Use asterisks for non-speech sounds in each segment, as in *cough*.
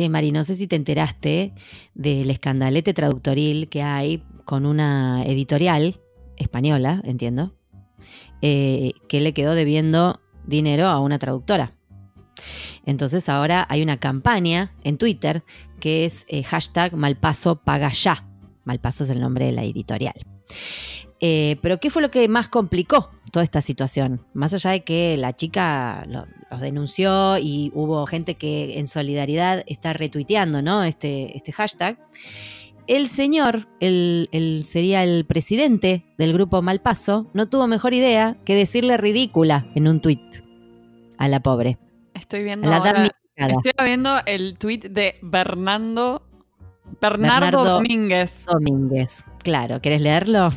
Che, Mari, no sé si te enteraste del escandalete traductoril que hay con una editorial española, entiendo, eh, que le quedó debiendo dinero a una traductora. Entonces ahora hay una campaña en Twitter que es eh, hashtag Malpaso ya. Malpaso es el nombre de la editorial. Eh, pero ¿qué fue lo que más complicó toda esta situación? Más allá de que la chica los denunció y hubo gente que en solidaridad está retuiteando ¿no? este, este hashtag. El señor, el, sería el presidente del grupo Malpaso, no tuvo mejor idea que decirle ridícula en un tuit a la pobre. Estoy viendo, estoy viendo el tuit de Bernardo, Bernardo, Domínguez. Domínguez, claro. ¿Querés leerlo?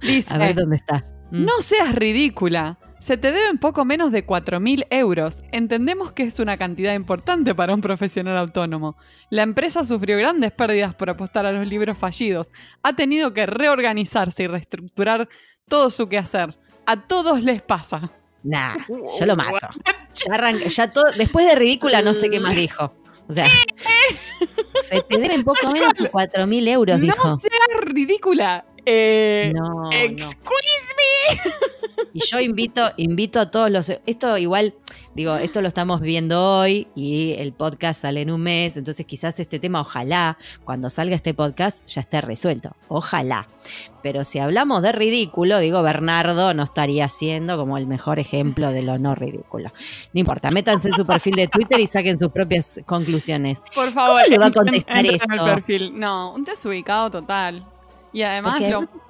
Dice, *laughs* a ver dónde está. Mm. No seas ridícula. Se te deben poco menos de 4.000 euros. Entendemos que es una cantidad importante para un profesional autónomo. La empresa sufrió grandes pérdidas por apostar a los libros fallidos. Ha tenido que reorganizarse y reestructurar todo su quehacer. A todos les pasa. Nah, *laughs* yo lo mato. Ya, todo, después de ridícula no sé qué más dijo. O sea, *laughs* se te deben poco menos de 4.000 euros, dijo. No seas ridícula. Eh, no, excuse me. Y yo invito, invito a todos los. Esto igual, digo, esto lo estamos viendo hoy y el podcast sale en un mes. Entonces, quizás este tema, ojalá, cuando salga este podcast, ya esté resuelto. Ojalá. Pero si hablamos de ridículo, digo, Bernardo no estaría siendo como el mejor ejemplo de lo no ridículo. No importa, métanse en su perfil de Twitter y saquen sus propias conclusiones. Por favor, ¿Cómo le va a contestar esto? perfil. No, un desubicado total. Y además,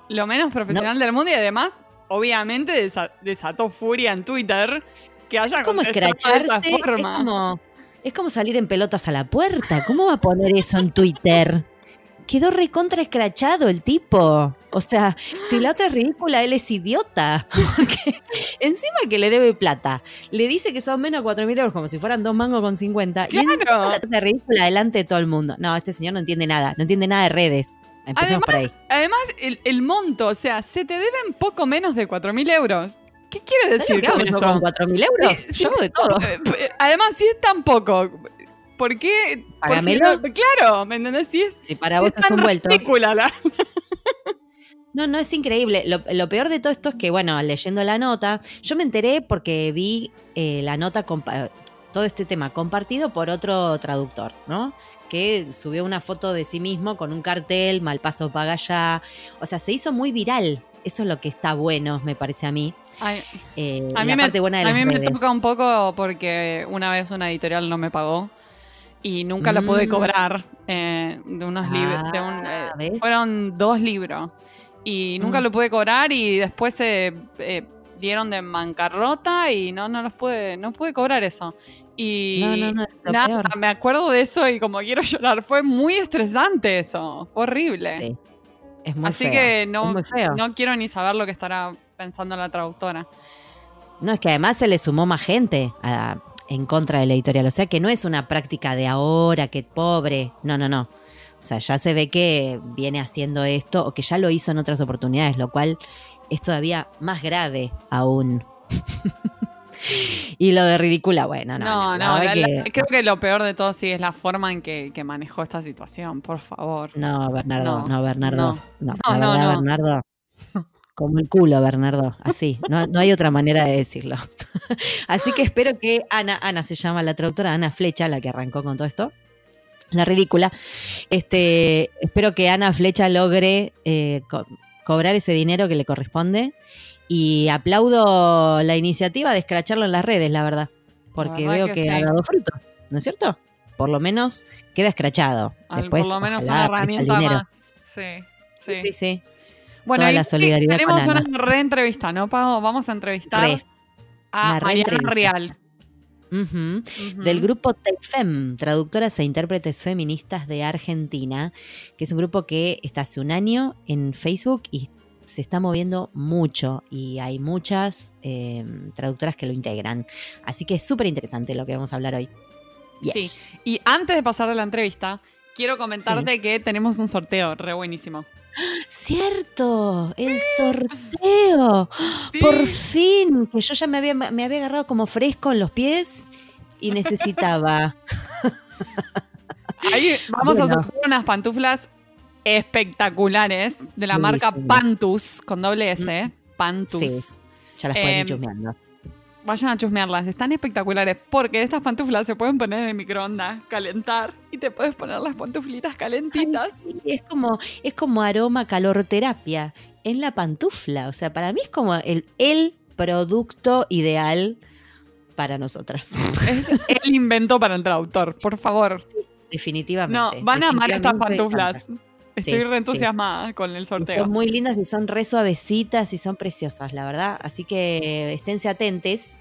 lo, menos profesional del mundo y además, obviamente, desató furia en Twitter que haya es como escracharse, de esa forma. Es como, es como salir en pelotas a la puerta. ¿Cómo va a poner eso en Twitter? quedó recontra escrachado el tipo. O sea, si la otra es ridícula, él es idiota. *laughs* Porque encima que le debe plata, le dice que son menos de 4 mil euros, como si fueran dos mangos con 50. Y encima la otra ridícula delante de todo el mundo. No, este señor no entiende nada, no entiende nada de redes. Empecemos además, por ahí. Además, el, monto, o sea, se te deben poco menos de 4 mil euros. ¿Qué quiere decir con eso? con 4 mil euros? yo de todo. Eh, además, si es tan poco, ¿por qué? Págamelo. claro, ¿me entendés? Si, es, si para vos es, un vuelto. La... *laughs* No, no, es increíble. Lo, peor de todo esto es que, bueno, leyendo la nota, yo me enteré porque vi eh, la nota, todo este tema compartido por otro traductor, ¿no? Que subió una foto de sí mismo con un cartel, mal paso paga ya. O sea, se hizo muy viral. Eso es lo que está bueno, me parece a mí. Eh, a mí, me, a mí me toca un poco porque una vez una editorial no me pagó y nunca lo pude mm. cobrar eh, de unos libros. Ah, eh, fueron dos libros y nunca mm. lo pude cobrar y después se eh, dieron de bancarrota y no, no los pude, no pude cobrar eso. Y nada, me acuerdo de eso y como quiero *laughs* llorar, fue muy estresante eso, fue horrible. Sí. Es muy Así que no, no quiero ni saber lo que estará pensando la traductora. No, es que además se le sumó más gente a, en contra de la editorial. O sea que no es una práctica de ahora, que pobre. No, no, no. O sea, ya se ve que viene haciendo esto o que ya lo hizo en otras oportunidades, lo cual es todavía más grave aún. *laughs* y lo de ridícula, bueno, no. No, no, creo que lo peor de todo sí es la forma en que, manejó esta situación, por favor. No, Bernardo, no, Bernardo. No, no, no, Bernardo. *laughs* Como el culo, Bernardo. Así. No, no hay otra manera de decirlo. *laughs* Así que espero que Ana, Ana se llama la traductora, Ana Flecha, la que arrancó con todo esto. La ridícula. Este, espero que Ana Flecha logre eh, cobrar ese dinero que le corresponde. Y aplaudo la iniciativa de escracharlo en las redes, la verdad. Porque veo que, ha dado fruto, ¿no es cierto? Por lo menos queda escrachado. Después, por lo menos una herramienta más. Sí, sí. sí, sí. Bueno, la solidaridad tenemos una reentrevista, ¿no, Pau? Vamos a entrevistar a Mariana Real. Del grupo TEFEM, Traductoras e Intérpretes Feministas de Argentina, que es un grupo que está hace un año en Facebook y se está moviendo mucho y hay muchas em, traductoras que lo integran. Así que es súper interesante lo que vamos a hablar hoy. Sí, y antes de pasar a la entrevista, quiero comentarte que tenemos un sorteo re buenísimo. Cierto, el sorteo. Por fin, que yo ya me había, me había agarrado como fresco en los pies y necesitaba. Ahí vamos a hacer unas pantuflas espectaculares de la marca Pantus, con doble S, mm. Pantus. Sí, ya las pueden eh, Vayan a chusmearlas, están espectaculares porque estas pantuflas se pueden poner en el microondas, calentar y te puedes poner las pantuflitas calentitas. es como es como aroma calor terapia en la pantufla, o sea, para mí es como el, el producto ideal para nosotras. Es el invento para el traductor, por favor. definitivamente. No, van a amar estas pantuflas. Estoy re entusiasmada con el sorteo. Son muy lindas y son re suavecitas y son preciosas, la verdad. Así que esténse atentes.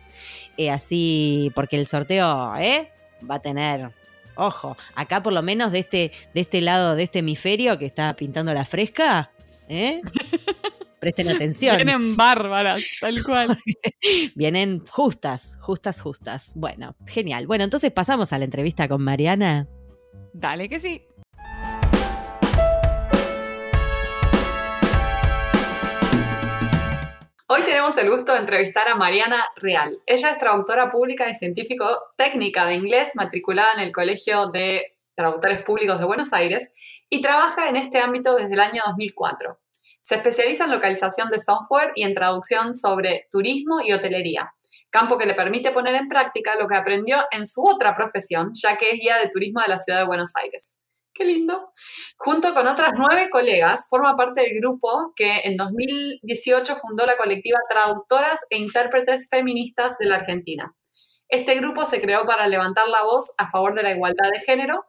Eh, así, porque el sorteo ¿eh? va a tener. Ojo, acá por lo menos de este, de este lado, de este hemisferio que está pintando la fresca, ¿eh? *laughs* Presten atención. Vienen bárbaras, tal cual. *laughs* Vienen justas, justas, justas. Bueno, genial. Bueno, entonces pasamos a la entrevista con Mariana. Dale que sí. Tenemos el gusto de entrevistar a Mariana Real. Ella es traductora pública y científico técnica de inglés, matriculada en el Colegio de Traductores Públicos de Buenos Aires y trabaja en este ámbito desde el año 2004. Se especializa en localización de software y en traducción sobre turismo y hotelería, campo que le permite poner en práctica lo que aprendió en su otra profesión, ya que es guía de turismo de la ciudad de Buenos Aires. Qué lindo. Junto con otras nueve colegas, forma parte del grupo que en 2018 fundó la colectiva Traductoras e Intérpretes Feministas de la Argentina. Este grupo se creó para levantar la voz a favor de la igualdad de género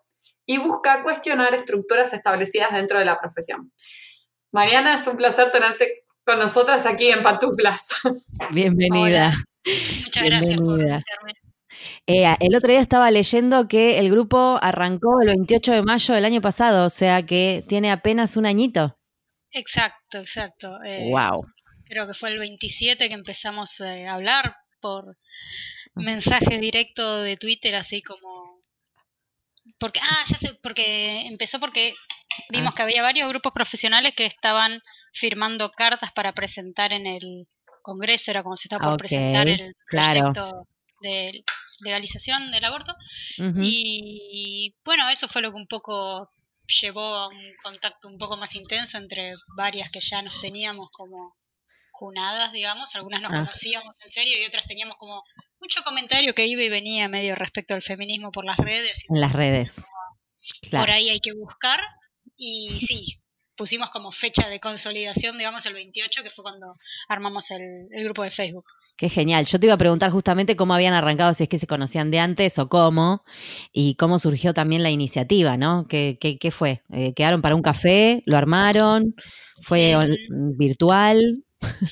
y busca cuestionar estructuras establecidas dentro de la profesión. Mariana, es un placer tenerte con nosotras aquí en Pantuflas. Bienvenida. Muchas gracias por invitarme. Eh, el otro día estaba leyendo que el grupo arrancó el 28 de mayo del año pasado, o sea que tiene apenas un añito. Exacto, exacto. wow. Eh, creo que fue el 27 que empezamos eh, a hablar por mensaje directo de Twitter, así como porque ah ya sé porque empezó porque Vimos ah. que había varios grupos profesionales que estaban firmando cartas para presentar en el Congreso, era como se estaba por presentar el proyecto de legalización del aborto. y, bueno, eso fue lo que un poco llevó a un contacto un poco más intenso entre varias que ya nos teníamos como junadas, digamos, algunas nos ah. conocíamos en serio y otras teníamos como mucho comentario que iba y venía medio respecto al feminismo por las redes. En las redes. Por ahí hay que buscar y sí, pusimos como fecha de consolidación, digamos, el 28, que fue cuando armamos el, grupo de Facebook. Qué genial. Yo te iba a preguntar justamente cómo habían arrancado, si es que se conocían de antes o cómo, y cómo surgió también la iniciativa, ¿no? ¿Qué, qué, fue? Eh, ¿Quedaron para un café? ¿Lo armaron? ¿Fue virtual?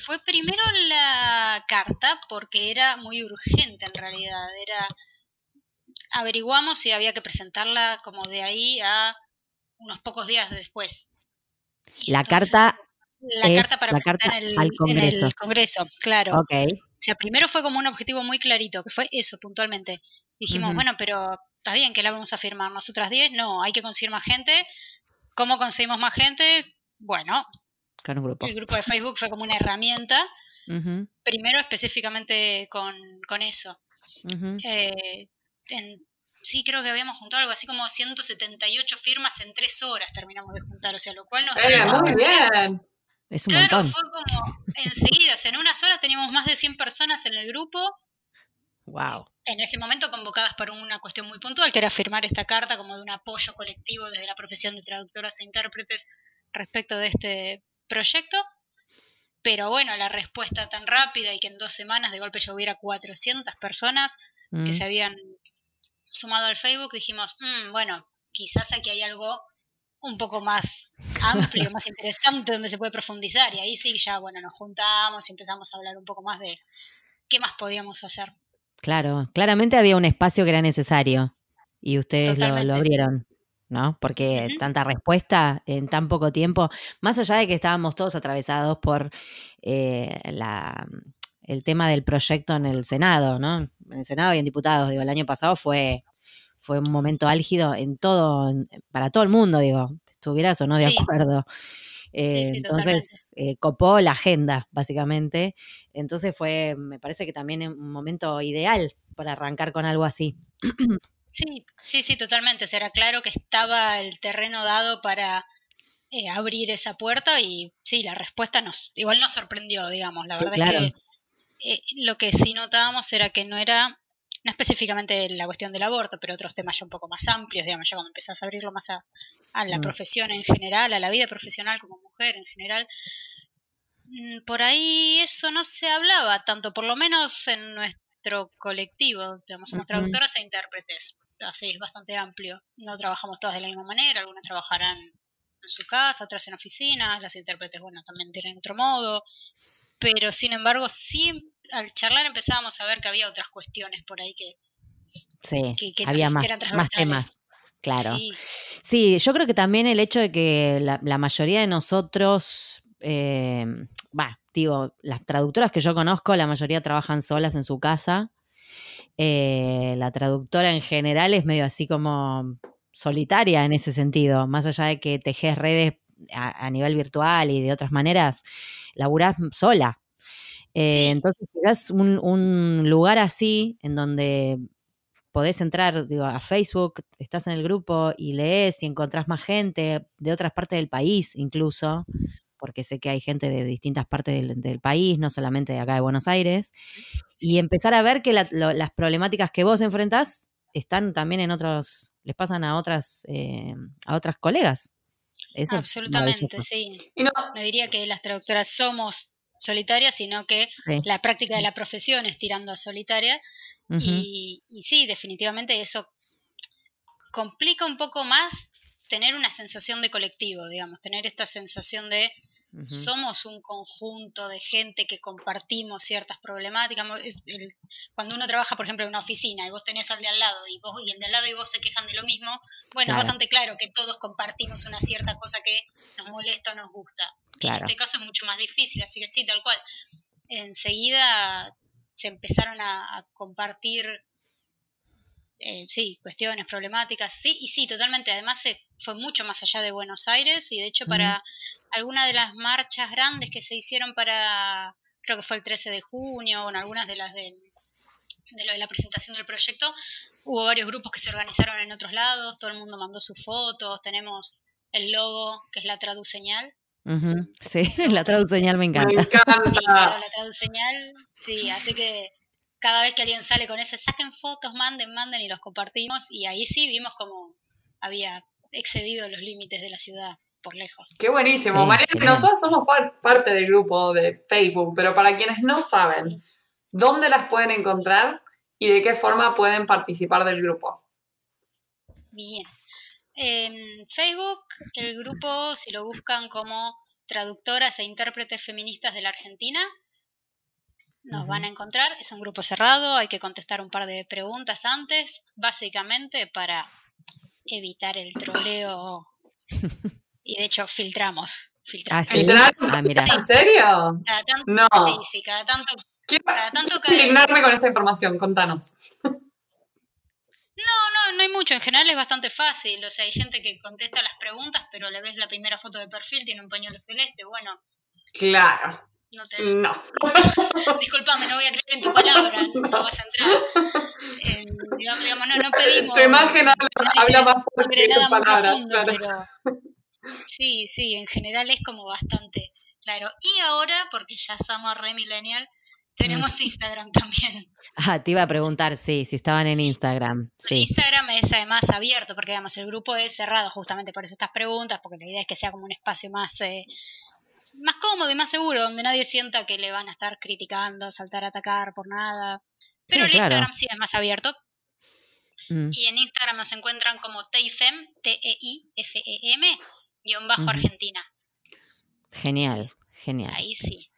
Fue primero la carta, porque era muy urgente en realidad. Era. Averiguamos si había que presentarla como de ahí a unos pocos días después. la carta la carta para la carta en el, al Congreso. el Congreso, claro. Okay. O sea, primero fue como un objetivo muy clarito, que fue eso puntualmente. Dijimos, bueno, pero está bien que la vamos a firmar. Nosotras 10, no, hay que conseguir más gente. ¿Cómo conseguimos más gente? Bueno, con un grupo. el grupo de Facebook fue como una herramienta. Primero específicamente con, con eso. eh, en sí, creo que habíamos juntado algo así como 178 firmas en tres horas terminamos de juntar, o sea, lo cual nos eh, muy bien. Es un claro, fue como enseguida, o sea, en unas horas teníamos más de 100 personas en el grupo. Wow. En ese momento convocadas por una cuestión muy puntual, que era firmar esta carta como de un apoyo colectivo desde la profesión de traductoras e intérpretes respecto de este proyecto. Pero bueno, la respuesta tan rápida y que en dos semanas de golpe ya hubiera 400 personas que mm. se habían sumado al Facebook, dijimos, mm, bueno, quizás aquí hay algo un poco más amplio, más interesante, donde se puede profundizar. Y ahí sí, ya, bueno, nos juntamos y empezamos a hablar un poco más de qué más podíamos hacer. Claro, claramente había un espacio que era necesario y ustedes lo, abrieron. ¿no? Porque tanta respuesta en tan poco tiempo, más allá de que estábamos todos atravesados por eh, la, el tema del proyecto en el Senado, ¿no? En el Senado y en diputados, digo, el año pasado fue, fue un momento álgido en todo, para todo el mundo, digo, estuvieras o no de acuerdo. Eh, entonces, eh, copó la agenda, básicamente. Entonces fue, me parece que también un momento ideal para arrancar con algo así. Sí, sí, sí, totalmente. O sea, era claro que estaba el terreno dado para eh, abrir esa puerta y sí, la respuesta nos, igual nos sorprendió, digamos. La verdad es que eh, lo que sí notábamos era que no era, no específicamente la cuestión del aborto, pero otros temas ya un poco más amplios, digamos, ya cuando empezás a abrirlo más a, la mm. profesión en general, a la vida profesional como mujer en general, mm, por ahí eso no se hablaba tanto, por lo menos en nuestro colectivo, digamos, somos traductoras e intérpretes. Así es bastante amplio. No trabajamos todas de la misma manera, algunas trabajarán en su casa, otras en oficinas, las intérpretes, bueno, también tienen otro modo, pero sin embargo, sí, al charlar empezábamos a ver que había otras cuestiones por ahí que... Sí, había más, más temas. Claro. Sí. yo creo que también el hecho de que la, mayoría de nosotros, eh, digo, las traductoras que yo conozco, la mayoría trabajan solas en su casa. Eh, la traductora en general es medio así como solitaria en ese sentido, más allá de que tejes redes a, nivel virtual y de otras maneras, laburás sola. Eh, entonces, quizás un, un, lugar así, en donde podés entrar digo, a Facebook, estás en el grupo y lees y encontrás más gente de otras partes del país incluso, porque sé que hay gente de distintas partes del, país, no solamente de acá de Buenos Aires, y empezar a ver que las problemáticas que vos enfrentás están también en otros, les pasan a otras, eh, a otras colegas. Absolutamente, sí. no, diría que las traductoras somos solitarias, sino que la práctica de la profesión es tirando a solitaria. y, y sí, definitivamente eso complica un poco más tener una sensación de colectivo, digamos, tener esta sensación de somos un conjunto de gente que compartimos ciertas problemáticas. cuando uno trabaja, por ejemplo, en una oficina y vos tenés al de al lado y vos y el de al lado y vos se quejan de lo mismo, bueno, es bastante claro que todos compartimos una cierta cosa que nos molesta o nos gusta. En este caso es mucho más difícil, así que sí, tal cual. Enseguida se empezaron a compartir eh, sí, cuestiones problemáticas, sí, y sí, totalmente. Además, se fue mucho más allá de Buenos Aires y de hecho para algunas de las marchas grandes que se hicieron para, creo que fue el 13 de junio, o en algunas de las de, de lo de la presentación del proyecto, hubo varios grupos que se organizaron en otros lados, todo el mundo mandó sus fotos, tenemos el logo que es la traduceñal. Sí, *laughs* la traduceñal me encanta. Me encanta. la traduceñal, sí, así que cada vez que alguien sale con eso, saquen fotos, manden, manden y los compartimos. Y ahí sí vimos como había excedido los límites de la ciudad por lejos. Qué buenísimo. María, nosotros somos parte del grupo de Facebook, pero para quienes no saben, ¿dónde las pueden encontrar y de qué forma pueden participar del grupo? Bien. En Facebook, el grupo, si lo buscan como traductoras e intérpretes feministas de la Argentina, nos van a encontrar. Es un grupo cerrado, hay que contestar un par de preguntas antes, básicamente para evitar el troleo. *laughs* y de hecho, filtramos. filtramos. ¿Ah, ah ¿En serio? no. Sí, sí, cada tanto. Quiero, cada tanto indignarme con esta información, contanos. No, no, no hay mucho. En general es bastante fácil. O sea, hay gente que contesta las preguntas, pero le ves la primera foto de perfil, tiene un pañuelo celeste. Bueno. Claro. No. Te... no. *laughs* Disculpame, no voy a creer en tu palabra, no, vas a entrar. Eh, digamos, no, no pedimos. Tu imagen habla, más fuerte que tu palabra. Pero sí, sí, en general es como bastante claro. Y ahora, porque ya somos re millennial, tenemos mm. Instagram también. *laughs* Ah, te iba a preguntar, sí, si estaban en Instagram. Sí. Instagram es además abierto, porque digamos, el grupo es cerrado justamente por eso estas preguntas, porque la idea es que sea como un espacio más eh, más cómodo y más seguro, donde nadie sienta que le van a estar criticando, saltar a atacar por nada. Pero el Instagram sí es más abierto. Mm. Y en Instagram nos encuentran como Teifem, T-E-I-F-E-M, guion bajo Argentina. Genial, genial.Í sí.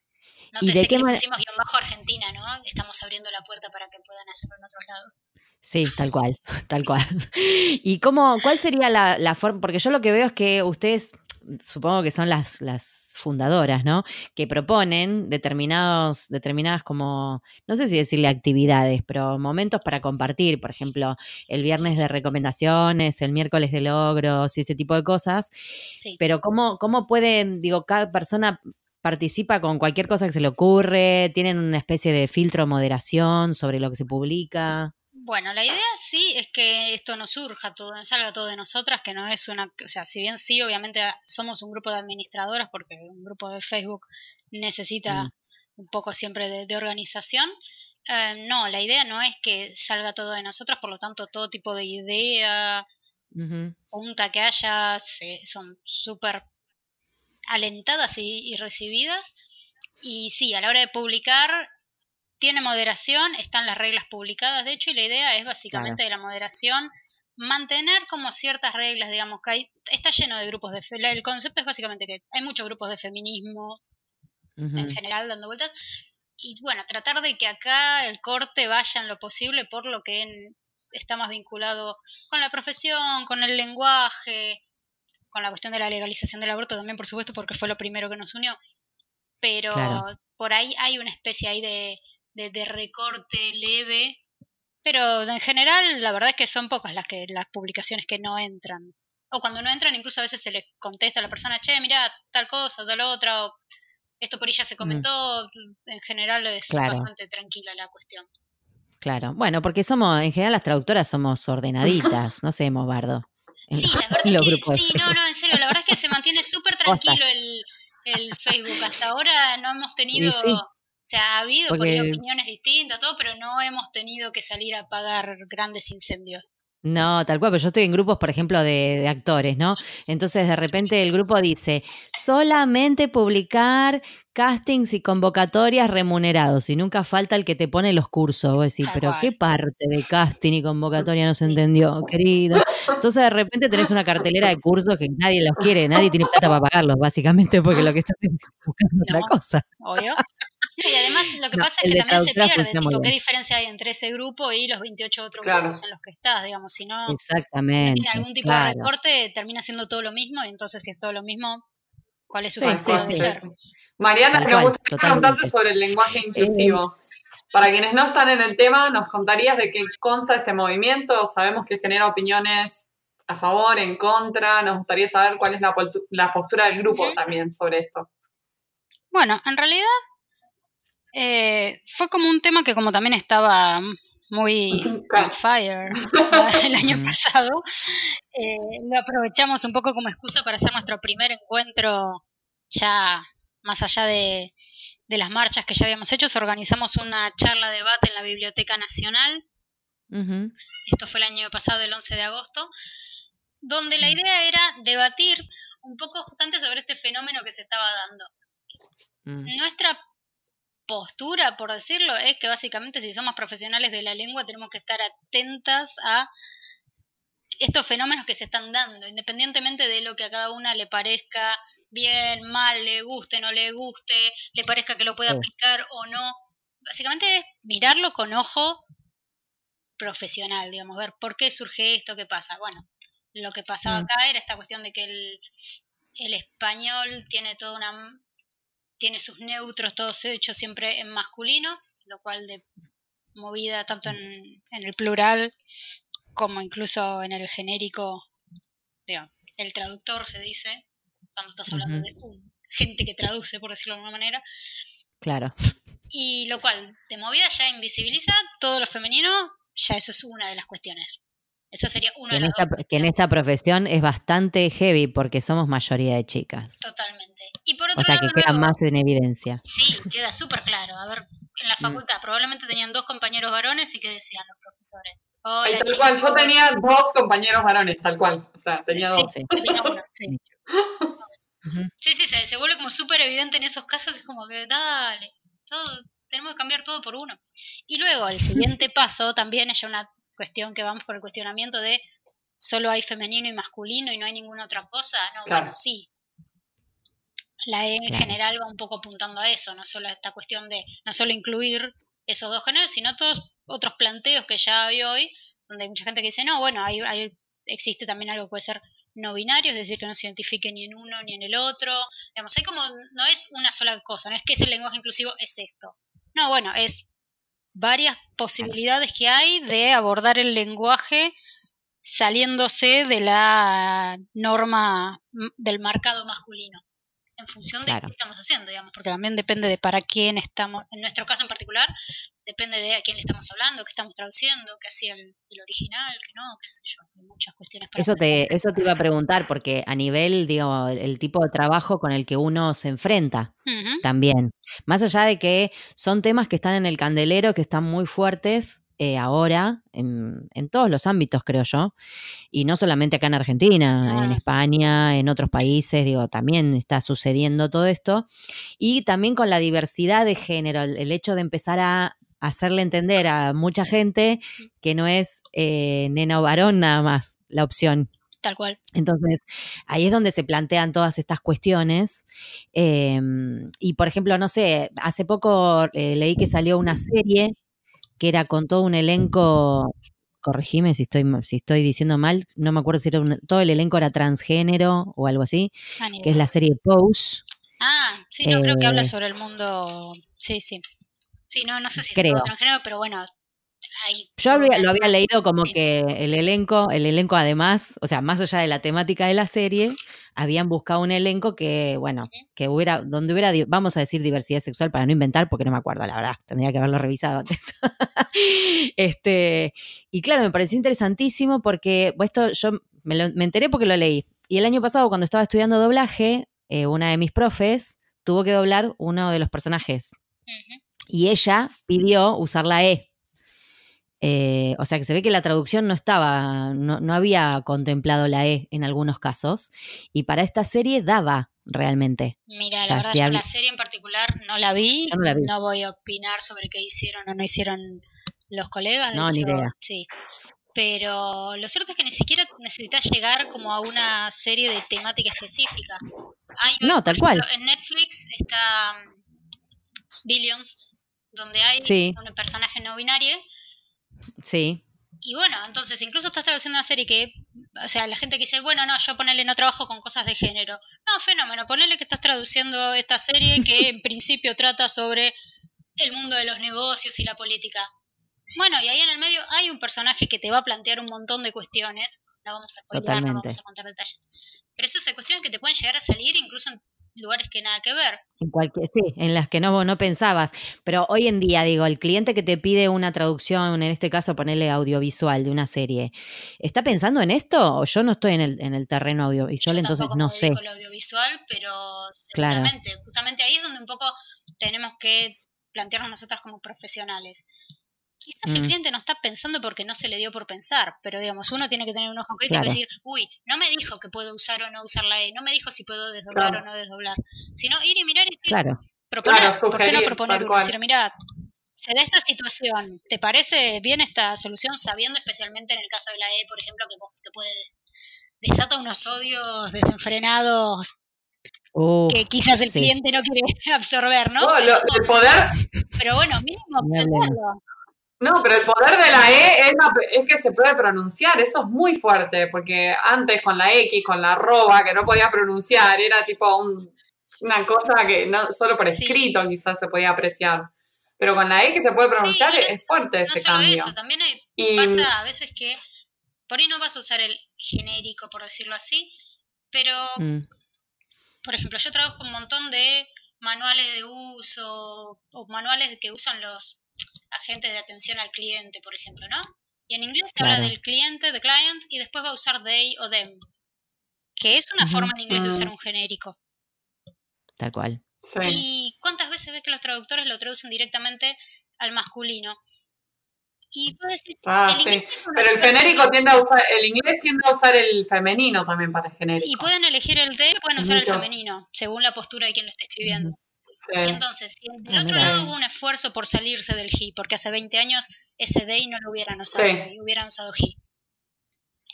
No te sé que le pusimos guion bajo Argentina, ¿no? Estamos abriendo la puerta para que puedan hacerlo en otros lados. Sí, tal cual, *laughs* tal cual. ¿Y cómo, cuál sería la, la forma? Porque yo lo que veo es que ustedes supongo que son las, las fundadoras, ¿no? Que proponen determinados, determinadas como, no sé si decirle actividades, pero momentos para compartir, por ejemplo, el viernes de recomendaciones, el miércoles de logros y ese tipo de cosas. Pero ¿cómo, cómo pueden, digo, cada persona participa con cualquier cosa que se le ocurre, tienen una especie de filtro moderación sobre lo que se publica. Bueno, la idea sí es que esto no surja todo, no salga todo de nosotras, que no es una, o sea, si bien sí, obviamente somos un grupo de administradoras, porque un grupo de Facebook necesita mm. un poco siempre de, organización, eh, no, la idea no es que salga todo de nosotras, por lo tanto, todo tipo de idea, punta que haya, son súper alentadas y, recibidas. Y sí, a la hora de publicar, tiene moderación, están las reglas publicadas, de hecho, y la idea es básicamente de la moderación mantener como ciertas reglas, digamos, que hay, está lleno de grupos de... El concepto es básicamente que hay muchos grupos de feminismo en general dando vueltas. Y bueno, tratar de que acá el corte vaya en lo posible por lo que está más vinculado con la profesión, con el lenguaje, con la cuestión de la legalización del aborto también, por supuesto, porque fue lo primero que nos unió. Pero por ahí hay una especie ahí de, de, recorte leve, pero en general la verdad es que son pocas las que las publicaciones que no entran. O cuando no entran, incluso a veces se les contesta a la persona, che, mira, tal cosa, tal otra, o esto por ella se mm. comentó. En general es bastante tranquila la cuestión. Claro, bueno, porque somos, en general las traductoras somos ordenaditas, no hemos Bardo. Sí, la verdad es que, sí, no, no, en serio, la verdad es que se mantiene *laughs* súper tranquilo el, el, Facebook. Hasta ahora no hemos tenido, o sea, ha habido opiniones distintas, todo, pero no hemos tenido que salir a apagar grandes incendios. No, tal cual, pero yo estoy en grupos, por ejemplo, de, actores, ¿no? Entonces de repente el grupo dice, solamente publicar castings y convocatorias remunerados y nunca falta el que te pone los cursos. Vos decís, pero ¿qué parte de casting y convocatoria no se entendió, querido? Entonces de repente tenés una cartelera de cursos que nadie los quiere, nadie tiene plata para pagarlos, básicamente, porque lo que estás es buscando otra cosa. Obvio. Y además lo que pasa es que también se pierde, tipo, qué diferencia hay entre ese grupo y los 28 otros grupos en los que estás, digamos, si no, Exactamente, tiene algún tipo de recorte, termina siendo todo lo mismo, y entonces si es todo lo mismo, ¿cuál es su sí? Mariana, me gustaría preguntarte sobre el lenguaje inclusivo. Para quienes no están en el tema, ¿nos contarías de qué consta este movimiento? Sabemos que genera opiniones a favor, en contra. Nos gustaría saber cuál es la, postura del grupo también sobre esto. Bueno, en realidad eh, fue como un tema que como también estaba muy on fire *laughs* el año pasado, eh, lo aprovechamos un poco como excusa para hacer nuestro primer encuentro ya más allá de, las marchas que ya habíamos hecho. Organizamos una charla de debate en la Biblioteca Nacional. Esto fue el año pasado, el 11 de agosto, donde la idea era debatir un poco justamente sobre este fenómeno que se estaba dando. Mm. Nuestra postura, por decirlo, es que básicamente si somos profesionales de la lengua tenemos que estar atentas a estos fenómenos que se están dando, independientemente de lo que a cada una le parezca bien, mal, le guste, no le guste, le parezca que lo puede aplicar o no. Básicamente es mirarlo con ojo profesional, digamos, ver por qué surge esto, qué pasa. Bueno, lo que pasaba mm. acá era esta cuestión de que el, el español tiene toda una tiene sus neutros todos hechos siempre en masculino, lo cual de movida tanto en, el plural como incluso en el genérico, el traductor se dice, cuando estás hablando de gente que traduce, por decirlo de alguna manera. Claro. Y lo cual, de movida ya invisibiliza todo lo femenino, ya eso es una de las cuestiones. Eso sería una que de las esta, Que en esta profesión es bastante heavy porque somos mayoría de chicas. Totalmente. Y por otro o sea, que queda más en evidencia. Sí, queda súper claro. A ver, en la mm. facultad probablemente tenían dos compañeros varones y qué decían los profesores. tal cual, yo tenía dos compañeros varones, tal cual. O sea, tenía dos. Sí, tenía uno, sí. *laughs* Sí, sí, se, se vuelve como súper evidente en esos casos que es como que, dale, todo, tenemos que cambiar todo por uno. Y luego, el siguiente paso también es ya una cuestión que vamos por el cuestionamiento de solo hay femenino y masculino y no hay ninguna otra cosa. No, bueno, sí. La E en general va un poco apuntando a eso, no solo a esta cuestión de no solo incluir esos dos géneros, sino todos otros planteos que ya hay hoy, donde hay mucha gente que dice, no, bueno, hay, hay, existe también algo que puede ser no binario, es decir, que no se identifique ni en uno ni en el otro. Digamos, hay como, no es una sola cosa, no es que ese lenguaje inclusivo es esto. No, bueno, es varias posibilidades que hay de abordar el lenguaje saliéndose de la norma del marcado masculino. En función de qué estamos haciendo, digamos, porque también depende de para quién estamos, en nuestro caso en particular, depende de a quién le estamos hablando, qué estamos traduciendo, qué hacía el, original, qué no, qué sé yo, hay muchas cuestiones. Para eso te, eso te iba a preguntar, porque a nivel, digo, el tipo de trabajo con el que uno se enfrenta también, más allá de que son temas que están en el candelero, que están muy fuertes, eh, ahora en, todos los ámbitos, creo yo, y no solamente acá en Argentina, en España, en otros países, digo, también está sucediendo todo esto, y también con la diversidad de género, el, hecho de empezar a hacerle entender a mucha gente que no es eh, nena o varón nada más la opción. Tal cual. Entonces, ahí es donde se plantean todas estas cuestiones. Em, y, por ejemplo, no sé, hace poco eh, leí que salió una serie que era con todo un elenco, corregime si estoy, si estoy diciendo mal, no me acuerdo si era todo el elenco era transgénero o algo así, ah, que es la serie Pose. Ah, sí, no creo que habla eh, sobre el mundo, sí, sí. Sí, no, no sé si creo. es transgénero, pero bueno, yo lo había leído como que el elenco, el elenco además, o sea, más allá de la temática de la serie, habían buscado un elenco que, bueno, que hubiera, donde hubiera, vamos a decir diversidad sexual para no inventar, porque no me acuerdo, la verdad, tendría que haberlo revisado antes. *laughs* este, y claro, me pareció interesantísimo porque esto yo me, enteré porque lo leí. Y el año pasado, cuando estaba estudiando doblaje, eh, una de mis profes tuvo que doblar uno de los personajes. Y ella pidió usar la E eh, o sea que se ve que la traducción no estaba, no, había contemplado la E en algunos casos. Y para esta serie daba realmente. Mira, la verdad, la serie en particular no la, vi, no voy a opinar sobre qué hicieron o no hicieron los colegas. No, ni idea. Sí. Pero lo cierto es que ni siquiera necesitas llegar como a una serie de temática específica. no, tal cual. En Netflix está um, Billions, donde hay un personaje no binario Sí. Y bueno, entonces incluso estás traduciendo una serie que, o sea, la gente que dice, bueno, no, yo ponele no trabajo con cosas de género. No, fenómeno, ponele que estás traduciendo esta serie que en principio trata sobre el mundo de los negocios y la política. Bueno, y ahí en el medio hay un personaje que te va a plantear un montón de cuestiones. No vamos a spoiler, no vamos a contar detalles. Pero eso es cuestiones que te pueden llegar a salir incluso en lugares que nada que ver. En cualquier, sí, en las que no, no pensabas. Pero hoy en día, digo, el cliente que te pide una traducción, en este caso ponerle audiovisual de una serie, ¿está pensando en esto? O yo no estoy en el, en el terreno audiovisual, entonces no sé. El audiovisual, pero claramente, justamente ahí es donde un poco tenemos que plantearnos nosotras como profesionales. Quizás el mm. cliente no está pensando porque no se le dio por pensar, pero digamos, uno tiene que tener un ojo crítico y decir, uy, no me dijo que puedo usar o no usar la E, no me dijo si puedo desdoblar o no desdoblar, sino ir y mirar y decir, claro. proponer, ¿por qué no proponer? Decir, mira, se da esta situación, ¿te parece bien esta solución sabiendo especialmente en el caso de la E, por ejemplo, que, que puede desata unos odios desenfrenados que quizás el cliente no quiere *laughs* absorber, ¿no? no el poder. Pero bueno, mínimo no, pero el poder de la E es, que se puede pronunciar, eso es muy fuerte, porque antes con la X, con la arroba, que no podía pronunciar, era tipo una cosa que no solo por escrito quizás se podía apreciar. Pero con la E que se puede pronunciar es, fuerte ese solo cambio. Eso, también pasa a veces que por ahí no vas a usar el genérico, por decirlo así, pero, mm. por ejemplo, yo trabajo un montón de manuales de uso o manuales que usan los agentes de atención al cliente, por ejemplo, ¿no? Y en inglés se habla del cliente, de client, y después va a usar they o them, que es una forma en inglés de usar un genérico. Tal cual. ¿Y cuántas veces ves que los traductores lo traducen directamente al masculino? Y decir, ah, sí. Pero el genérico tiende a usar, el inglés tiende a usar el femenino también para el genérico. Y pueden elegir el de, pueden usar el femenino, según la postura de quien lo esté escribiendo. Y entonces, si del otro lado hubo un esfuerzo por salirse del he, porque hace 20 años ese day no lo hubieran usado, y hubieran usado he.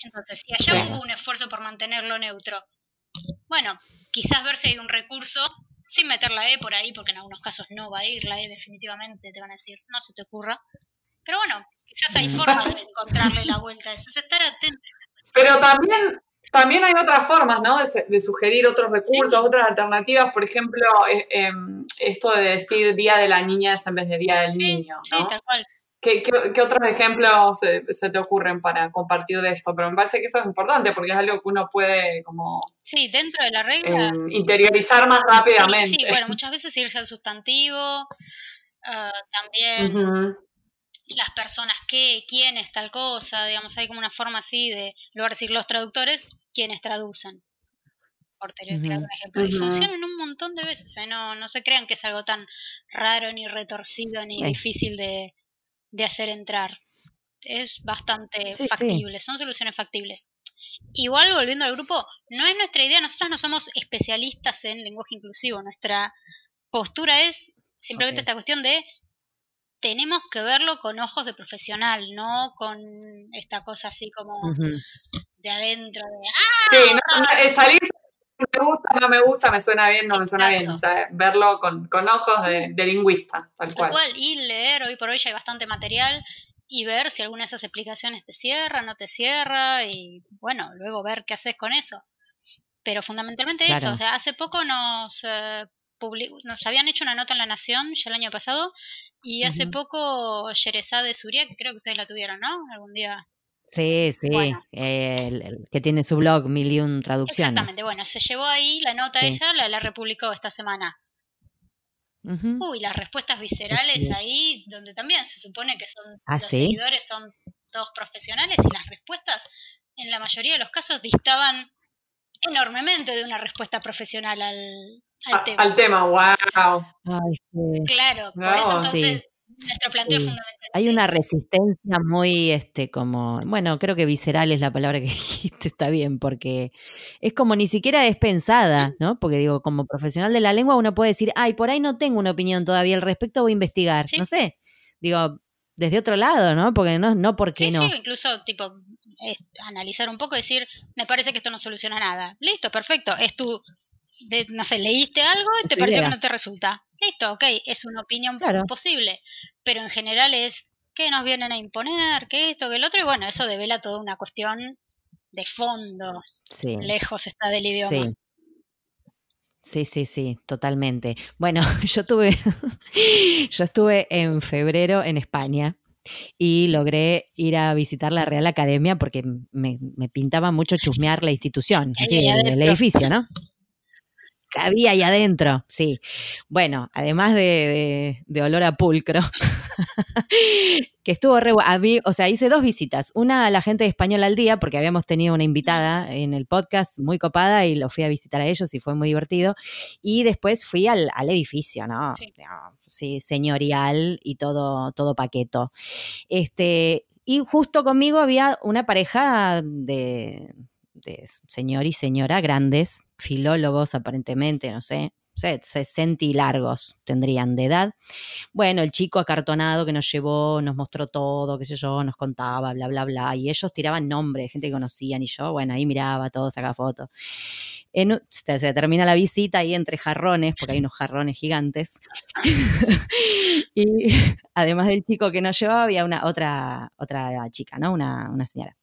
Entonces, si allá hubo un esfuerzo por mantenerlo neutro, bueno, quizás ver si hay un recurso sin meter la E por ahí, porque en algunos casos no va a ir la E definitivamente, te van a decir, no se te ocurra. Pero bueno, quizás hay mm. formas *laughs* de encontrarle la vuelta a eso, es estar atento. Pero también también hay otras formas, ¿no? De, sugerir otros recursos, otras alternativas. Por ejemplo, eh, em, esto de decir Día de la Niña en vez de Día del Niño, ¿no? Sí, tal cual. ¿Qué, otros ejemplos se, te ocurren para compartir de esto? Pero me parece que eso es importante porque es algo que uno puede como... Sí, dentro de la regla... Em, interiorizar más rápidamente. Sí, bueno, muchas veces irse al sustantivo, ah, también las personas que, quiénes, tal cosa, digamos, hay como una forma así de, luego decir los traductores, quienes traducen. Por tener un ejemplo. Y funcionan un montón de veces, ¿eh? no, no se crean que es algo tan raro, ni retorcido, ni difícil de, de hacer entrar. Es bastante factible, son soluciones factibles. Igual, volviendo al grupo, no es nuestra idea, nosotros no somos especialistas en lenguaje inclusivo, nuestra postura es simplemente esta cuestión de tenemos que verlo con ojos de profesional, no con esta cosa así como de adentro de ¡Ah! Sí, no, salir me gusta, no me gusta, me suena bien, no me suena bien. O sea, verlo con, ojos de, lingüista, tal cual. Y leer, hoy por hoy ya hay bastante material y ver si alguna de esas explicaciones te cierra, no te cierra y bueno, luego ver qué haces con eso. Pero fundamentalmente eso, o sea, hace poco nos, eh, nos habían hecho una nota en La Nación ya el año pasado y hace poco Yerezade de Suria, que creo que ustedes la tuvieron, ¿no? Algún día. Sí, sí, el, que tiene su blog Mil y un Traducciones. Exactamente, bueno, se llevó ahí la nota ella, la, la republicó esta semana. Uy, las respuestas viscerales ahí, donde también se supone que son ¿Ah, los seguidores son todos profesionales y las respuestas en la mayoría de los casos distaban enormemente de una respuesta profesional al, al tema. Al tema, wow. Claro, por eso entonces nuestro planteo Hay una resistencia muy, este, como, bueno, creo que visceral es la palabra que *laughs* dijiste, está bien, porque es como ni siquiera es pensada, ¿no? Porque digo, como profesional de la lengua uno puede decir, ay, por ahí no tengo una opinión todavía al respecto, voy a investigar, no sé. Digo, desde otro lado, ¿no? Porque no, no porque sí, no. Sí, incluso, tipo, analizar un poco decir, me parece que esto no soluciona nada. Listo, perfecto. Es tu, no sé, leíste algo y te pareció que no te resulta. Listo, ok, es una opinión posible, pero en general es que nos vienen a imponer, que esto, que el otro, y bueno, eso devela toda una cuestión de fondo. Lejos está del idioma. Sí. Sí, sí, sí, totalmente. Bueno, *laughs* yo tuve, *laughs* yo estuve en febrero en España y logré ir a visitar la Real Academia porque me, pintaba mucho chusmear la institución, así, el edificio, ¿no? Cabía ahí adentro, sí. Bueno, además de, olor a pulcro, *laughs* que estuvo re a mí, o sea, hice dos visitas. Una a la gente de Español al Día, porque habíamos tenido una invitada en el podcast muy copada y lo fui a visitar a ellos y fue muy divertido. Y después fui al, edificio, ¿no? Sí. señorial y todo, todo paqueto. Este, y justo conmigo había una pareja de de señor y señora grandes, filólogos aparentemente, no sé, 60 y largos tendrían de edad. Bueno, el chico acartonado que nos llevó, nos mostró todo, qué sé yo, nos contaba, bla, bla, bla, y ellos tiraban nombres gente que conocían y yo, bueno, ahí miraba todo, sacaba fotos. se, termina la visita ahí entre jarrones, porque hay unos jarrones gigantes. *laughs* y además del chico que nos llevaba, había una otra, otra chica, ¿no? Una, una señora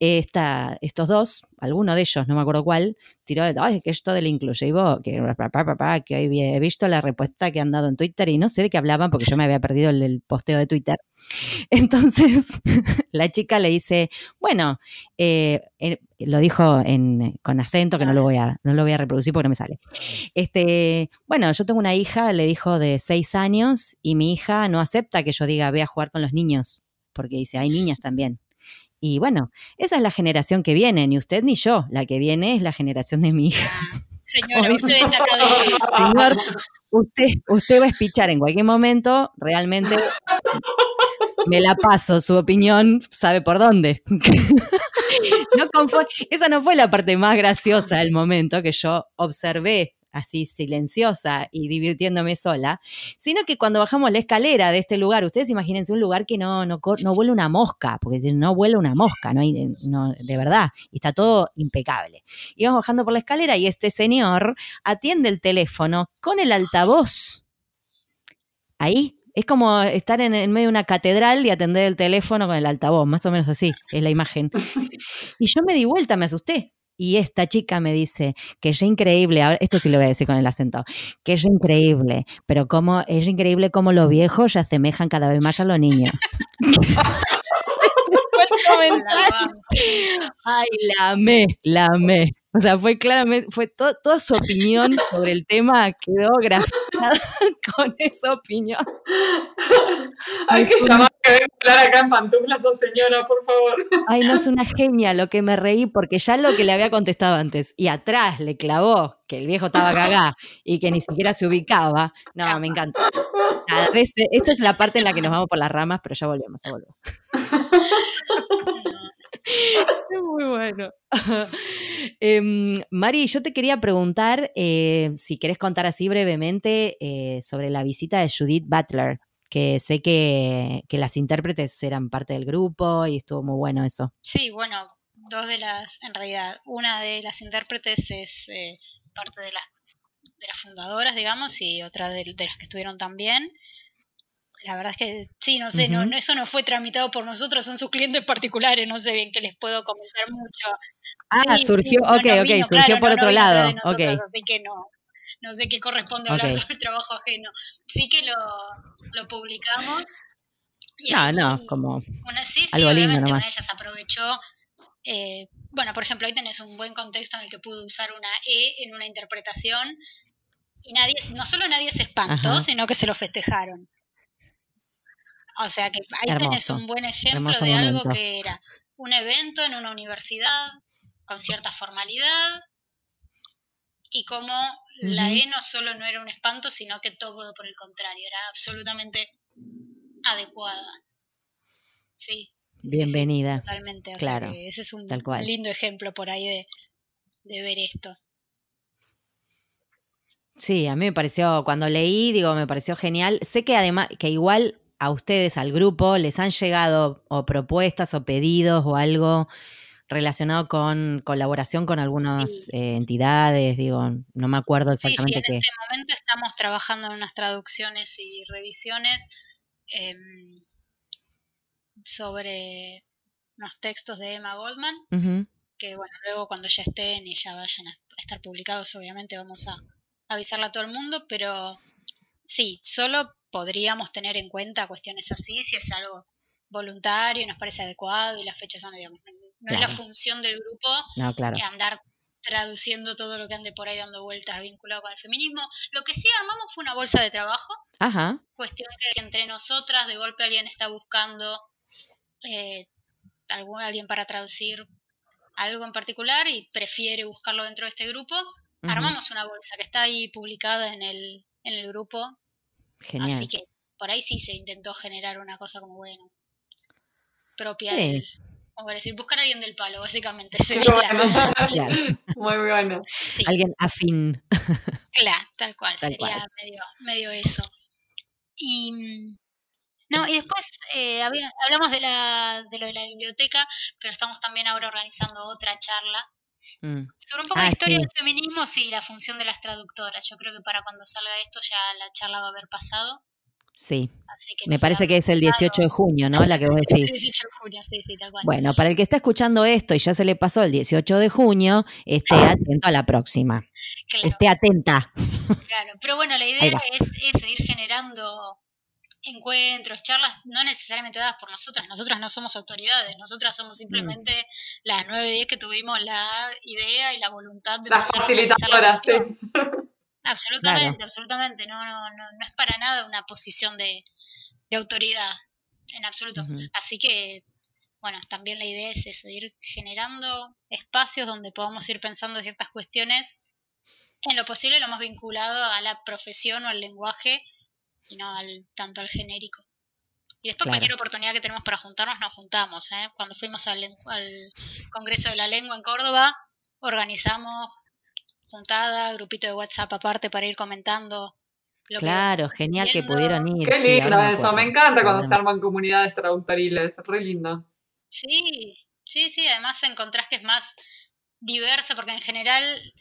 esta, estos dos, alguno de ellos, no me acuerdo cuál, tiró de, ay, que esto del inclusivo, que, hoy he visto la respuesta que han dado en Twitter y no sé de qué hablaban porque yo me había perdido el, posteo de Twitter. *laughs* Entonces, *laughs* la chica le dice, bueno, eh, lo dijo con acento que no lo voy a, no lo voy a reproducir porque no me sale. Este, bueno, yo tengo una hija, le dijo de seis años y mi hija no acepta que yo diga, ve a jugar con los niños, porque dice, hay niñas también. Y bueno, esa es la generación que viene, ni usted ni yo. La que viene es la generación de mi hija. Señora, usted está *laughs* Señor, usted, usted va a espichar en cualquier momento, realmente me la paso, su opinión sabe por dónde. *laughs* esa no fue la parte más graciosa del momento que yo observé así silenciosa y divirtiéndome sola, sino que cuando bajamos la escalera de este lugar, ustedes imagínense un lugar que no, no, no vuela una mosca, porque no vuela una mosca, no hay, no, de verdad, y está todo impecable. Íbamos bajando por la escalera y este señor atiende el teléfono con el altavoz. Ahí, es como estar en, en, medio de una catedral y atender el teléfono con el altavoz, más o menos así, es la imagen. *laughs* Y yo me di vuelta, me asusté, Y esta chica me dice que es increíble, ahora, esto sí lo voy a decir con el acento, que es increíble, pero como es increíble cómo los viejos se asemejan cada vez más a los niños. *laughs* Ay, la amé, la amé. O sea, fue claramente, fue toda su opinión sobre el tema quedó grabada *laughs* con esa opinión. Hay que llamar a hablar acá en pantuflas o señora, por favor. Ay, no es una *laughs* genia lo que me reí, porque ya lo que le había contestado antes, y atrás le clavó que el viejo estaba cagá y que ni siquiera se ubicaba. No, me encanta. Vez, esto es la parte en la que nos vamos por las ramas, pero ya volvemos, ya volvemos. *laughs* Es muy bueno. Em, Mari, yo te quería preguntar eh, si querés contar así brevemente eh, sobre la visita de Judith Butler, que sé que, las intérpretes eran parte del grupo y estuvo muy bueno eso. Sí, bueno, dos de las, en realidad, una de las intérpretes es eh, parte de, de las fundadoras, digamos, y otra de las que estuvieron también. La verdad es que sí, no sé, no, eso no fue tramitado por nosotros, son sus clientes particulares, no sé bien qué les puedo comentar mucho. Ah, surgió, ok, ok, surgió por otro lado. okay. Así que no, no sé qué corresponde hablar sobre el trabajo ajeno. Sí que lo, lo publicamos. no, no, como una, sí, sí, algo lindo nomás. ella se aprovechó. Eh, bueno, por ejemplo, ahí tenés un buen contexto en el que pudo usar una E en una interpretación y nadie, no solo nadie se espantó, sino que se lo festejaron. O sea que ahí tenés un buen ejemplo de algo que era un evento en una universidad con cierta formalidad y como la E no solo no era un espanto, sino que todo por el contrario, era absolutamente adecuada. Sí. Bienvenida. totalmente. claro. ese es un lindo ejemplo por ahí de, de ver esto. Sí, a mí me pareció, cuando leí, digo, me pareció genial. Sé que además, que igual a ustedes, al grupo, les han llegado o propuestas o pedidos o algo relacionado con colaboración con algunas eh, entidades, digo, no me acuerdo exactamente sí, en este momento estamos trabajando en unas traducciones y revisiones em, sobre unos textos de Emma Goldman, que bueno, luego cuando ya estén y ya vayan a estar publicados, obviamente vamos a avisarle a todo el mundo, pero sí, solo podríamos tener en cuenta cuestiones así si es algo voluntario y nos parece adecuado y las fechas son, digamos, no, es la función del grupo no, claro. andar traduciendo todo lo que ande por ahí dando vueltas vinculado con el feminismo. Lo que sí armamos fue una bolsa de trabajo. Ajá. Cuestión que entre nosotras de golpe alguien está buscando eh, algún, alguien para traducir algo en particular y prefiere buscarlo dentro de este grupo. Armamos una bolsa que está ahí publicada en el, en el grupo Genial. Así que por ahí sí se intentó generar una cosa como, bueno, propia de como decir, buscar a alguien del palo, básicamente. *laughs* Muy bueno. Alguien afín. *laughs* Claro, tal cual, sería Medio, medio eso. Y no, y después eh, hablamos de, la, de lo de la biblioteca, pero estamos también ahora organizando otra charla Mm. Sobre un poco de ah, historia del feminismo, sí, la función de las traductoras. Yo creo que para cuando salga esto ya la charla va a haber pasado. Sí. Me parece que es el 18 de junio, ¿no? La que vos *laughs* decís. 18 de junio, sí, sí, tal cual. Bueno, para el que está escuchando esto y ya se le pasó el 18 de junio, esté atento a la próxima. Esté atenta. Claro, pero bueno, la idea es eso, ir generando encuentros, charlas, no necesariamente dadas por nosotras, nosotras no somos autoridades, nosotras somos mm. simplemente las nueve días que tuvimos la idea y la voluntad de... Las facilitadoras, sí. Absolutamente, absolutamente, no, no, no, es para nada una posición de, de autoridad, en absoluto. Así que, bueno, también la idea es eso, ir generando espacios donde podamos ir pensando ciertas cuestiones en lo posible lo más vinculado a la profesión o al lenguaje y no al, tanto al genérico. Y después cualquier oportunidad que tenemos para juntarnos, nos juntamos. ¿eh? Cuando fuimos al, Congreso de la Lengua en Córdoba, organizamos juntada, grupito de WhatsApp aparte para ir comentando. Lo claro, genial que pudieron ir. Qué lindo eso, me encanta cuando se arman comunidades traductoriles, re lindo. Sí, sí, sí, además encontrás que es más diversa porque en general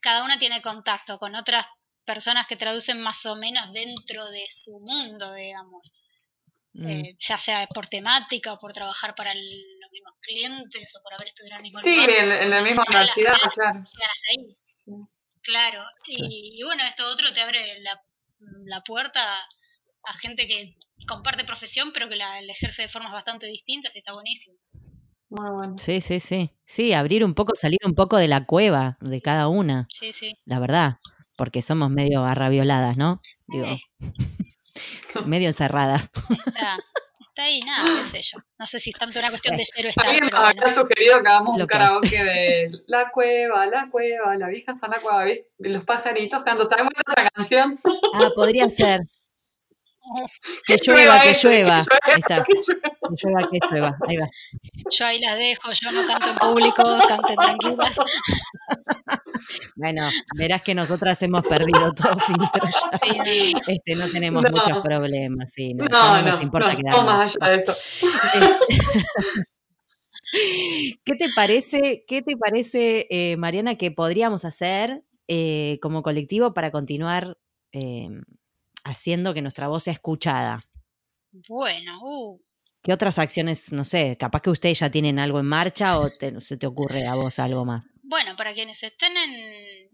cada una tiene contacto con otras personas que traducen más o menos dentro de su mundo, digamos. Mm. Eh, ya sea por temática o por trabajar para los mismos clientes o por haber estudiado en el mismo sí, lugar. Sí, en, la misma universidad, claro. Claro, y, bueno, esto otro te abre la, puerta a gente que comparte profesión, pero que la, ejerce de formas bastante distintas y está buenísimo. Muy bueno. Sí, sí, sí. Sí, abrir un poco, salir un poco de la cueva de cada una. Sí, sí. La verdad, porque somos medio arrabioladas, ¿no? Digo, eh. *laughs* medio encerradas. *laughs* Está, ahí, nada, qué sé yo. No sé si es tanto una cuestión de cero estar. Alguien nos había sugerido que hagamos un karaoke de la cueva, la cueva, la vieja está en la cueva, ¿viste? Los pajaritos cantan. ¿Sabes otra canción? Ah, podría ser. Que llueva, que llueva. Ahí está. Que llueva, que llueva. Ahí va. Yo ahí las dejo, yo no canto en público, canten tranquilas. Bueno, verás que nosotras hemos perdido todo filtro ya. Este, no tenemos muchos problemas, sí. No, no, nos importa no, más allá de eso. *laughs* ¿Qué te parece, qué te parece eh, Mariana, que podríamos hacer eh, como colectivo para continuar eh, haciendo que nuestra voz sea escuchada? Bueno, uh. ¿Qué otras acciones, no sé, capaz que ustedes ya tienen algo en marcha o se te ocurre a vos algo más? Bueno, para quienes estén en,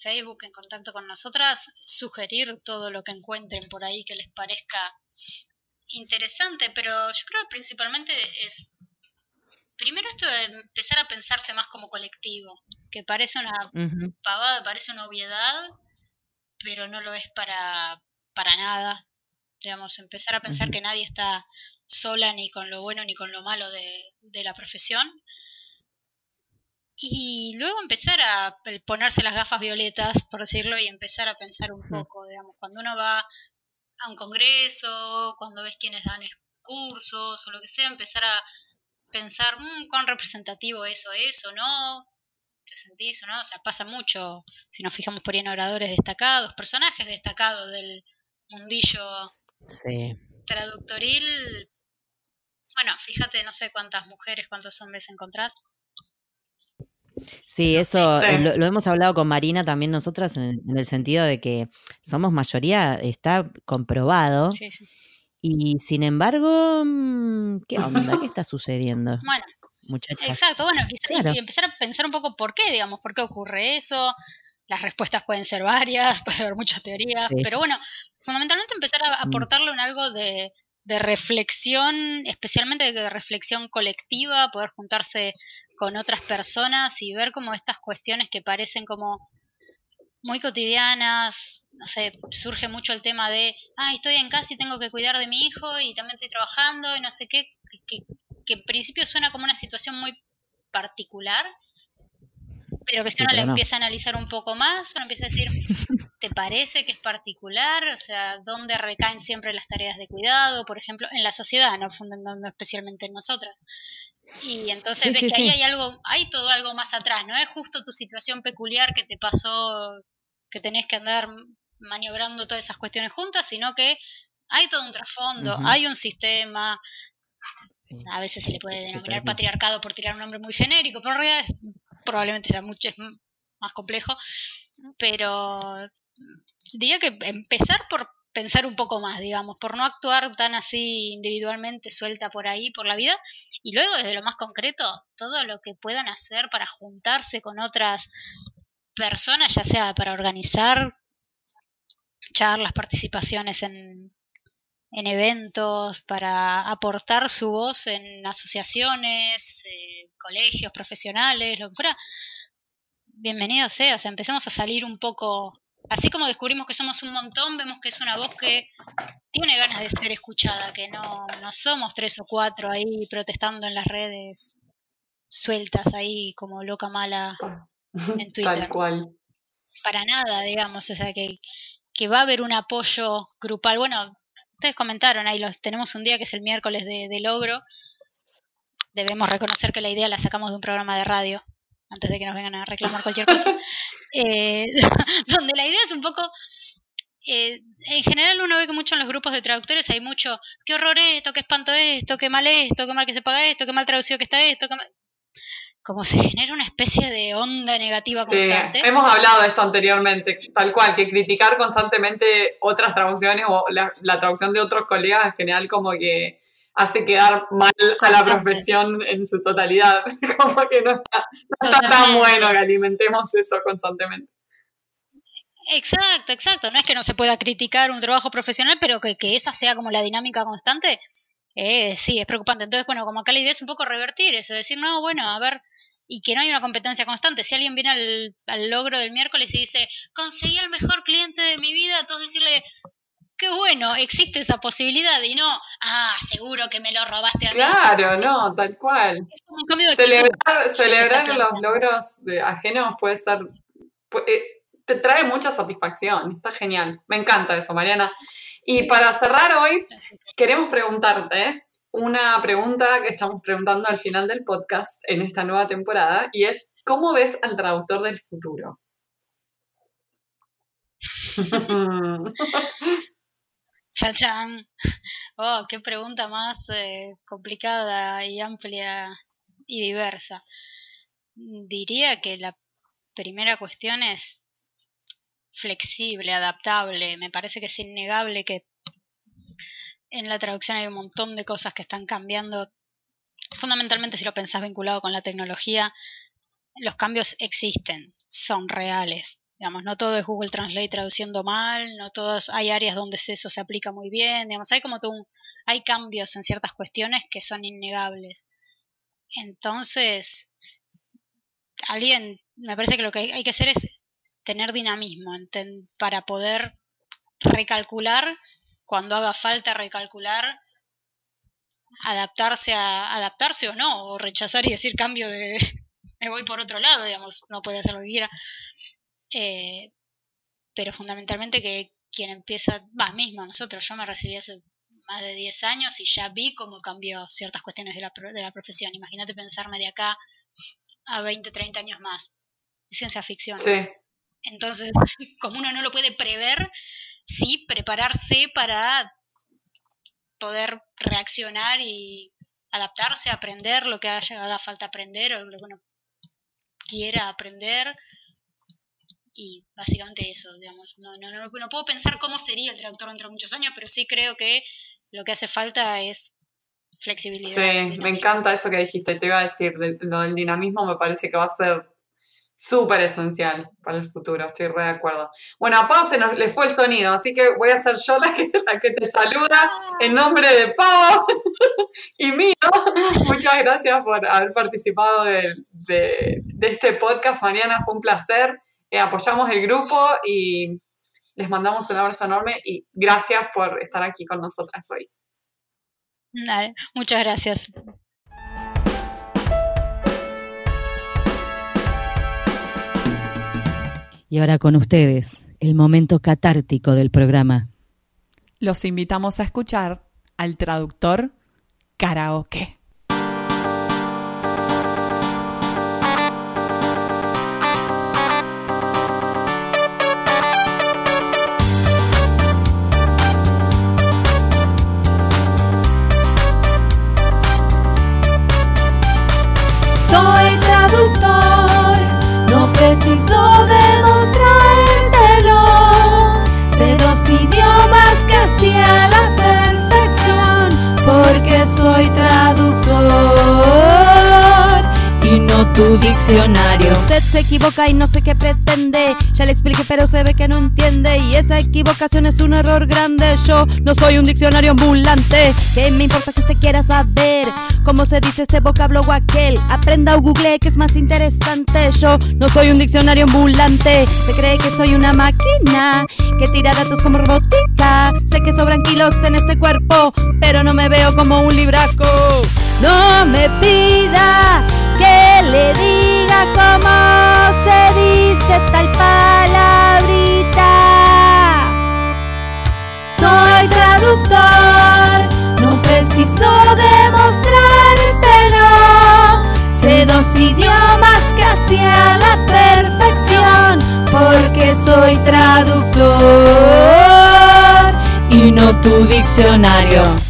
Facebook en contacto con nosotras, sugerir todo lo que encuentren por ahí que les parezca interesante, pero yo creo que principalmente es primero esto de empezar a pensarse más como colectivo, que parece una pavada, parece una obviedad, pero no lo es para, para nada. Digamos, empezar a pensar que nadie está sola ni con lo bueno ni con lo malo de, de la profesión. Y luego empezar a ponerse las gafas violetas, por decirlo, y empezar a pensar un poco, digamos, cuando uno va a un congreso, cuando ves quienes dan cursos o lo que sea, empezar a pensar mmm, cuán representativo eso es o no, ¿te sentís o no? O sea, pasa mucho, si nos fijamos por ahí en oradores destacados, personajes destacados del mundillo traductoril, bueno, fíjate, no sé cuántas mujeres, cuántos hombres encontrás. Sí, eso Lo, hemos hablado con Marina también nosotras en, el sentido de que somos mayoría, está comprobado. Y sin embargo, mm, ¿qué onda? ¿Qué está sucediendo? *laughs* Bueno, Muchachas. exacto, bueno, y empezar a pensar un poco por qué, digamos, por qué ocurre eso. Las respuestas pueden ser varias, *laughs* puede haber muchas teorías, pero bueno, fundamentalmente empezar a mm. aportarle un algo de, de reflexión, especialmente de reflexión colectiva, poder juntarse con otras personas y ver como estas cuestiones que parecen como muy cotidianas, no sé, surge mucho el tema de, ah, estoy en casa y tengo que cuidar de mi hijo y también estoy trabajando y no sé qué, que, que en principio suena como una situación muy particular, pero que si uno la empieza a analizar un poco más, uno empieza a decir, ¿te parece que es particular? O sea, ¿dónde recaen siempre las tareas de cuidado? Por ejemplo, en la sociedad, no, no especialmente en nosotras. Y entonces ves que ahí hay algo, hay todo algo más atrás, no es justo tu situación peculiar que te pasó, que tenés que andar maniobrando todas esas cuestiones juntas, sino que hay todo un trasfondo, hay un sistema, a veces se le puede denominar patriarcado por tirar un nombre muy genérico, pero en realidad probablemente sea mucho más complejo, pero diría que empezar por pensar un poco más, digamos, por no actuar tan así individualmente suelta por ahí, por la vida, y luego desde lo más concreto, todo lo que puedan hacer para juntarse con otras personas, ya sea para organizar charlas, participaciones en, en eventos, para aportar su voz en asociaciones, eh, colegios, profesionales, lo que fuera, bienvenido sea, o sea, empecemos a salir un poco así como descubrimos que somos un montón, vemos que es una voz que tiene ganas de ser escuchada, que no, no somos tres o cuatro ahí protestando en las redes, sueltas ahí como loca mala en *laughs* Twitter. Tal cual. Para nada, digamos, o sea, que, que va a haber un apoyo grupal. Bueno, ustedes comentaron ahí, los, tenemos un día que es el miércoles de, de logro. Debemos reconocer que la idea la sacamos de un programa de radio antes de que nos vengan a reclamar cualquier cosa, *laughs* eh, *laughs* donde la idea es un poco, eh, en general uno ve que mucho en los grupos de traductores hay mucho, qué horror esto, qué espanto esto, qué mal esto, qué mal que se paga esto, qué mal traducido que está esto, como se genera una especie de onda negativa constante. Hemos hablado de esto anteriormente, tal cual, que criticar constantemente otras traducciones o la, la traducción de otros colegas en general como que hace quedar mal a la profesión en su totalidad. *laughs* Como que no está, tan bueno que alimentemos eso constantemente. Exacto, exacto. No es que no se pueda criticar un trabajo profesional, pero que, esa sea como la dinámica constante, eh, sí, es preocupante. Entonces, bueno, como acá la idea es un poco revertir eso, decir, no, bueno, a ver, y que no hay una competencia constante. Si alguien viene al, al logro del miércoles y dice, conseguí el mejor cliente de mi vida, todos decirle, qué bueno, existe esa posibilidad y no, ah, seguro que me lo robaste a mí. Claro, no, tal cual. celebrar, celebrar los logros de ajenos puede ser, eh, te trae mucha satisfacción, está genial. Me encanta eso, Mariana. Y para cerrar hoy, queremos preguntarte una pregunta que estamos preguntando al final del podcast en esta nueva temporada y es, ¿cómo ves al traductor del futuro? *laughs* Chachán. Oh, qué pregunta más eh, complicada y amplia y diversa. Diría que la primera cuestión es flexible, adaptable. Me parece que es innegable que en la traducción hay un montón de cosas que están cambiando. Fundamentalmente, si lo pensás vinculado con la tecnología, los cambios existen, son reales. Digamos, no todo es Google Translate traduciendo mal, no todos, hay áreas donde eso se aplica muy bien, digamos, hay como hay cambios en ciertas cuestiones que son innegables. Entonces, alguien, me parece que lo que hay que hacer es tener dinamismo para poder recalcular cuando haga falta recalcular adaptarse a adaptarse o no o rechazar y decir cambio de *laughs* me voy por otro lado digamos no puede hacer lo que quiera eh, pero fundamentalmente que quien empieza, va mismo, nosotros, yo me recibí hace más de 10 años y ya vi cómo cambió ciertas cuestiones de la, de la profesión. Imagínate pensarme de acá a 20, 30 años más. Ciencia ficción. Sí. Entonces, *laughs* como uno no lo puede prever, sí prepararse para poder reaccionar y adaptarse, aprender lo que haya, haga falta aprender o lo que uno quiera aprender y básicamente eso, digamos, no, no, no, no, puedo pensar cómo sería el traductor dentro de muchos años, pero sí creo que lo que hace falta es flexibilidad. Sí, me encanta eso que dijiste, te iba a decir, lo del dinamismo me parece que va a ser súper esencial para el futuro, estoy re de acuerdo. Bueno, a Pau se nos le fue el sonido, así que voy a ser yo la que, te saluda en nombre de Pau *laughs* y mío. Muchas gracias por haber participado de este podcast, Mariana, fue un placer. Eh, apoyamos el grupo y les mandamos un abrazo enorme y gracias por estar aquí con nosotras hoy. muchas gracias. Y ahora con ustedes, el momento catártico del programa. Los invitamos a escuchar al traductor karaoke. hacia la perfección, porque soy tu diccionario. Usted se equivoca y no sé qué pretende. Ya le expliqué, pero se ve que no entiende. Y esa equivocación es un error grande. Yo no soy un diccionario ambulante. ¿Qué me importa que usted quiera saber cómo se dice este vocablo o aquel? Aprenda o google que es más interesante. Yo no soy un diccionario ambulante. Se cree que soy una máquina que tira datos como robótica. Sé que sobran kilos en este cuerpo, pero no me veo como un libraco. No me pida que le diga cómo se dice tal palabrita. Soy traductor, no preciso demostrárselo. Sé dos idiomas casi a la perfección, porque soy traductor y no tu diccionario.